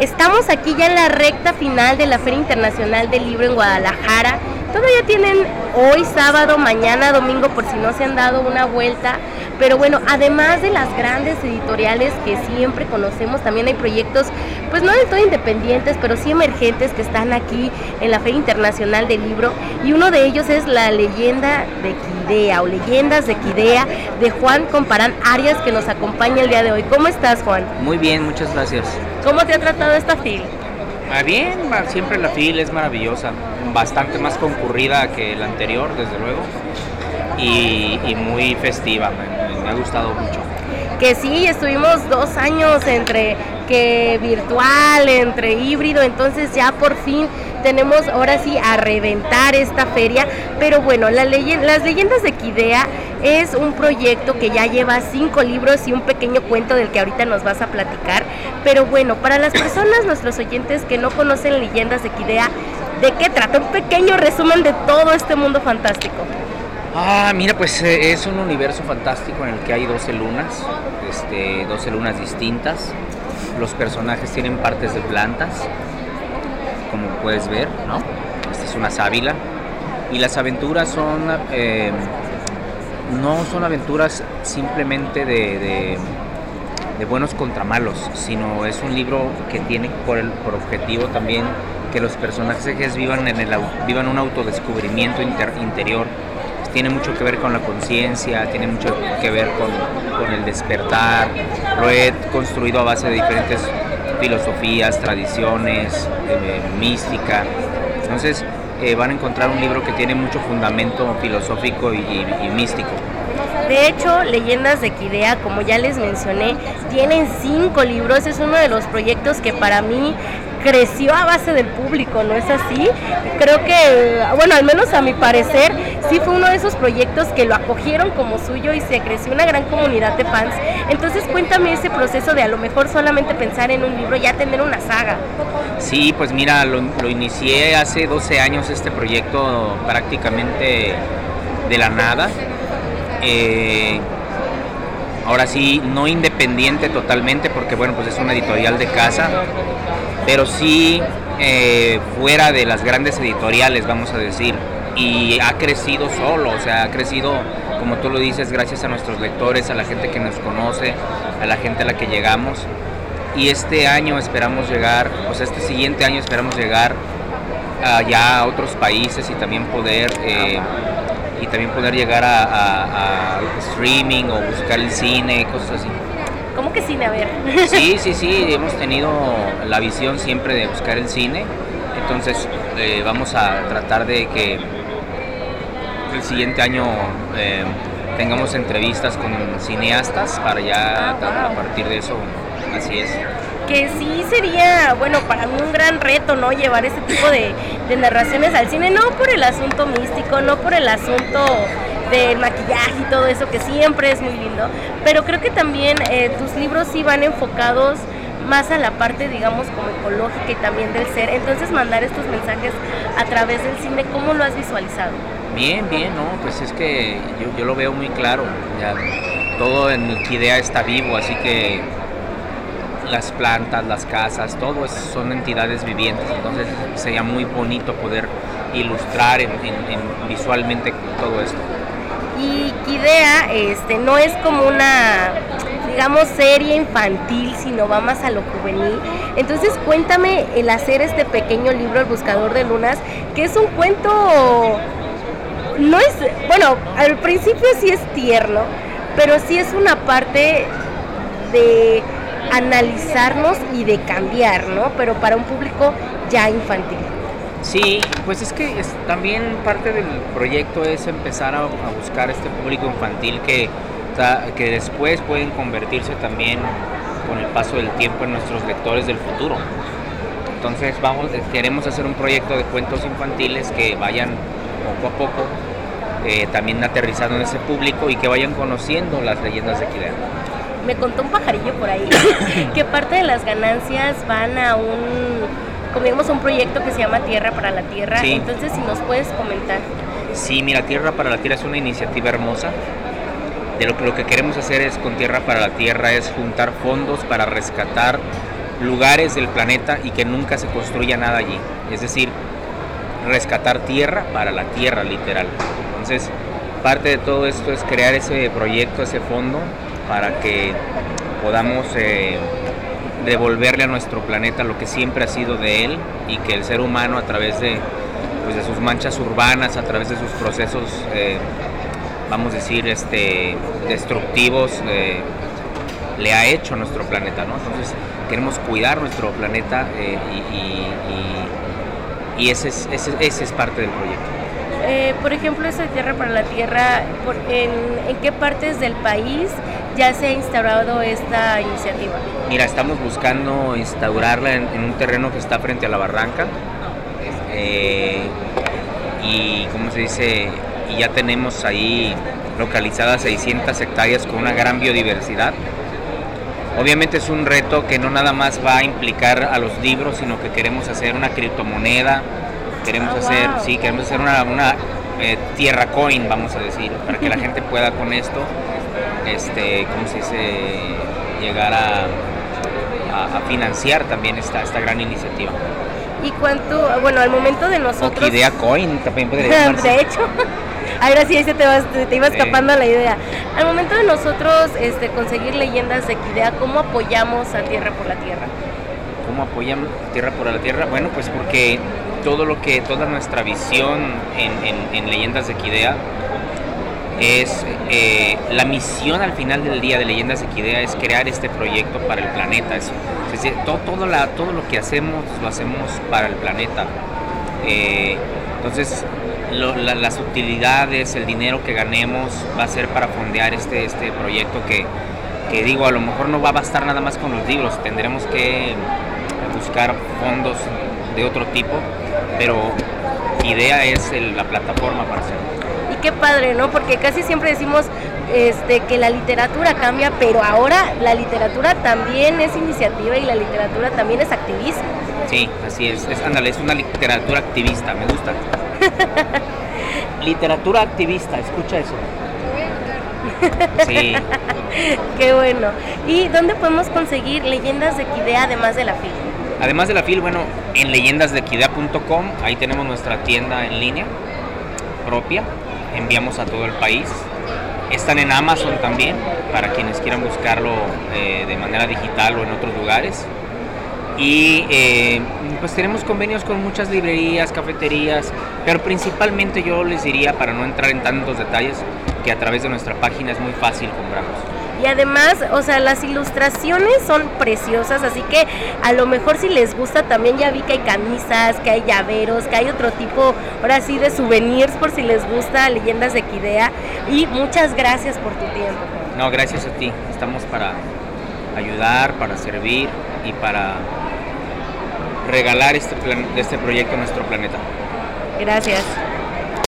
Estamos aquí ya en la recta final de la Feria Internacional del Libro en Guadalajara. Todavía tienen hoy sábado, mañana domingo por si no se han dado una vuelta. Pero bueno, además de las grandes editoriales que siempre conocemos, también hay proyectos, pues no del todo independientes, pero sí emergentes que están aquí en la Feria Internacional del Libro. Y uno de ellos es la leyenda de Quidea o Leyendas de Quidea de Juan Comparán Arias que nos acompaña el día de hoy. ¿Cómo estás, Juan? Muy bien, muchas gracias. ¿Cómo te ha tratado esta fila? Ah, bien, siempre la fila es maravillosa, bastante más concurrida que la anterior, desde luego, y, muy festiva, me, ha gustado mucho. Que sí, estuvimos dos años entre que virtual, entre híbrido, entonces ya por fin tenemos ahora sí a reventar esta feria. Pero bueno, las leyendas de Quidea es un proyecto que ya lleva cinco libros y un pequeño cuento del que ahorita nos vas a platicar. Pero bueno, para las personas, nuestros oyentes que no conocen leyendas de Quidea, ¿de qué trata? Un pequeño resumen de todo este mundo fantástico. Ah, mira, pues eh, es un universo fantástico en el que hay 12 lunas, este, 12 lunas distintas. Los personajes tienen partes de plantas, como puedes ver. Esta es una sábila. Y las aventuras son, eh, no son aventuras simplemente de, buenos contra malos, sino es un libro que tiene por, el, por objetivo también que los personajes vivan, un autodescubrimiento interior. Tiene mucho que ver con la conciencia, tiene mucho que ver con, el despertar. Lo construido a base de diferentes filosofías, tradiciones, eh, mística. Entonces eh, van a encontrar un libro que tiene mucho fundamento filosófico y, y místico. De hecho, Leyendas de Quidea, como ya les mencioné, tienen cinco libros. Es uno de los proyectos que para mí creció a base del público, ¿no es así? Creo que, bueno, al menos a mi parecer, sí fue uno de esos proyectos que lo acogieron como suyo y se creció una gran comunidad de fans. Entonces cuéntame ese proceso de a lo mejor solamente pensar en un libro, ya tener una saga. Sí, pues mira, lo, inicié hace 12 años este proyecto prácticamente de la nada. Eh, ahora sí, no independiente totalmente, porque bueno, pues es una editorial de casa, pero sí eh, fuera de las grandes editoriales, vamos a decir, y ha crecido solo, o sea, ha crecido, como tú lo dices, gracias a nuestros lectores, a la gente que nos conoce, a la gente a la que llegamos. Y este año esperamos llegar, o sea, este siguiente año esperamos llegar ya a otros países y también poder eh, y también poder llegar a, streaming o buscar el cine, cosas así. ¿Cómo que cine? A ver. Sí, sí, sí, hemos tenido la visión siempre de buscar el cine, entonces eh, vamos a tratar de que el siguiente año eh, tengamos entrevistas con cineastas para ya ah, a partir de eso, así es que sí sería, bueno, para mí un gran reto, ¿no? Llevar ese tipo de, narraciones al cine, no por el asunto místico, no por el asunto del maquillaje y todo eso, que siempre es muy lindo, pero creo que también eh, tus libros sí van enfocados más a la parte, digamos, como ecológica y también del ser. Entonces, mandar estos mensajes a través del cine, ¿cómo lo has visualizado? Bien, bien, ¿no? Pues es que yo, lo veo muy claro. Todo en idea está vivo, así que las plantas, las casas, todo son entidades vivientes, entonces sería muy bonito poder ilustrar visualmente todo esto. Y Kidea este, no es como una, digamos, serie infantil, sino va más a lo juvenil. Entonces cuéntame el hacer este pequeño libro, El Buscador de Lunas, que es un cuento, no es, bueno, al principio sí es tierno, pero sí es una parte de analizarnos y de cambiar, ¿no? Pero para un público ya infantil. Sí, pues es que también parte del proyecto es empezar a, buscar este público infantil que, que después pueden convertirse también con el paso del tiempo en nuestros lectores del futuro. Entonces vamos, queremos hacer un proyecto de cuentos infantiles que vayan poco a poco eh, también aterrizando en ese público y que vayan conociendo las leyendas de Quilea me contó un pajarillo por ahí que parte de las ganancias van a un, como un proyecto que se llama Tierra para la Tierra. Entonces, si nos puedes comentar. Sí, mira, Tierra para la Tierra es una iniciativa hermosa. De lo que, lo que queremos hacer es con Tierra para la Tierra es juntar fondos para rescatar lugares del planeta y que nunca se construya nada allí. Es decir, rescatar tierra para la tierra literal. Entonces, parte de todo esto es crear ese proyecto, ese fondo, para que podamos eh, devolverle a nuestro planeta lo que siempre ha sido de él y que el ser humano a través de, pues, de sus manchas urbanas, a través de sus procesos, eh, vamos a decir, este, destructivos, eh, le ha hecho a nuestro planeta. ¿no? Entonces queremos cuidar nuestro planeta y, y, ese, es, ese, es parte del proyecto. Eh, por ejemplo, esa Tierra para la Tierra, en, en, qué partes del país ya se ha instaurado esta iniciativa? Mira, estamos buscando instaurarla en, en un terreno que está frente a la barranca. Eh, y, ¿cómo se dice? Y ya tenemos ahí localizadas 600 hectáreas con una gran biodiversidad. Obviamente es un reto que no nada más va a implicar a los libros, sino que queremos hacer una criptomoneda, queremos Oh, hacer, wow. sí, queremos hacer una, una, eh, tierra coin, vamos a decir, para que la gente pueda con esto, este, ¿cómo se dice? Llegar a, a- a financiar también esta, esta gran iniciativa. ¿Y cuánto, bueno, al momento de nosotros... Orquídea coin también podría llamarse. de hecho, ahora sí se te, va, te, te iba Sí. escapando la idea. Al momento de nosotros este, conseguir leyendas de Equidea, ¿cómo apoyamos a Tierra por la Tierra? ¿Cómo apoyan Tierra por la Tierra? Bueno, pues porque todo lo que, toda nuestra visión en, en- en Leyendas de Equidea es eh, la misión al final del día de Leyendas de Equidea es crear este proyecto para el planeta. Es, decir, todo, todo, lo que hacemos lo hacemos para el planeta. Eh, entonces, las utilidades, el dinero que ganemos va a ser para fondear este, este proyecto que, que digo, a lo mejor no va a bastar nada más con los libros, tendremos que buscar fondos de otro tipo, pero idea es la plataforma para hacerlo. Qué padre, ¿no? Porque casi siempre decimos este, que la literatura cambia, pero ahora la literatura también es iniciativa y la literatura también es activismo. Sí, así es, es, ándale, es una literatura activista, me gusta. literatura activista, escucha eso. Sí, Qué bueno. ¿Y dónde podemos conseguir leyendas de Equidea además de la FIL? Además de la FIL, bueno, en leyendasdequidad.com, ahí tenemos nuestra tienda en línea propia, enviamos a todo el país. Están en Amazon también, para quienes quieran buscarlo eh, de manera digital o en otros lugares. Y eh, pues tenemos convenios con muchas librerías, cafeterías, pero principalmente yo les diría, para no entrar en tantos detalles, que a través de nuestra página es muy fácil comprarlos. Y además, o sea, las ilustraciones son preciosas, así que a lo mejor si les gusta también ya vi que hay camisas, que hay llaveros, que hay otro tipo, ahora sí, de souvenirs por si les gusta Leyendas de Equidea. Y muchas gracias por tu tiempo. No, gracias a ti. Estamos para ayudar, para servir y para regalar este, plan- este proyecto a nuestro planeta. Gracias.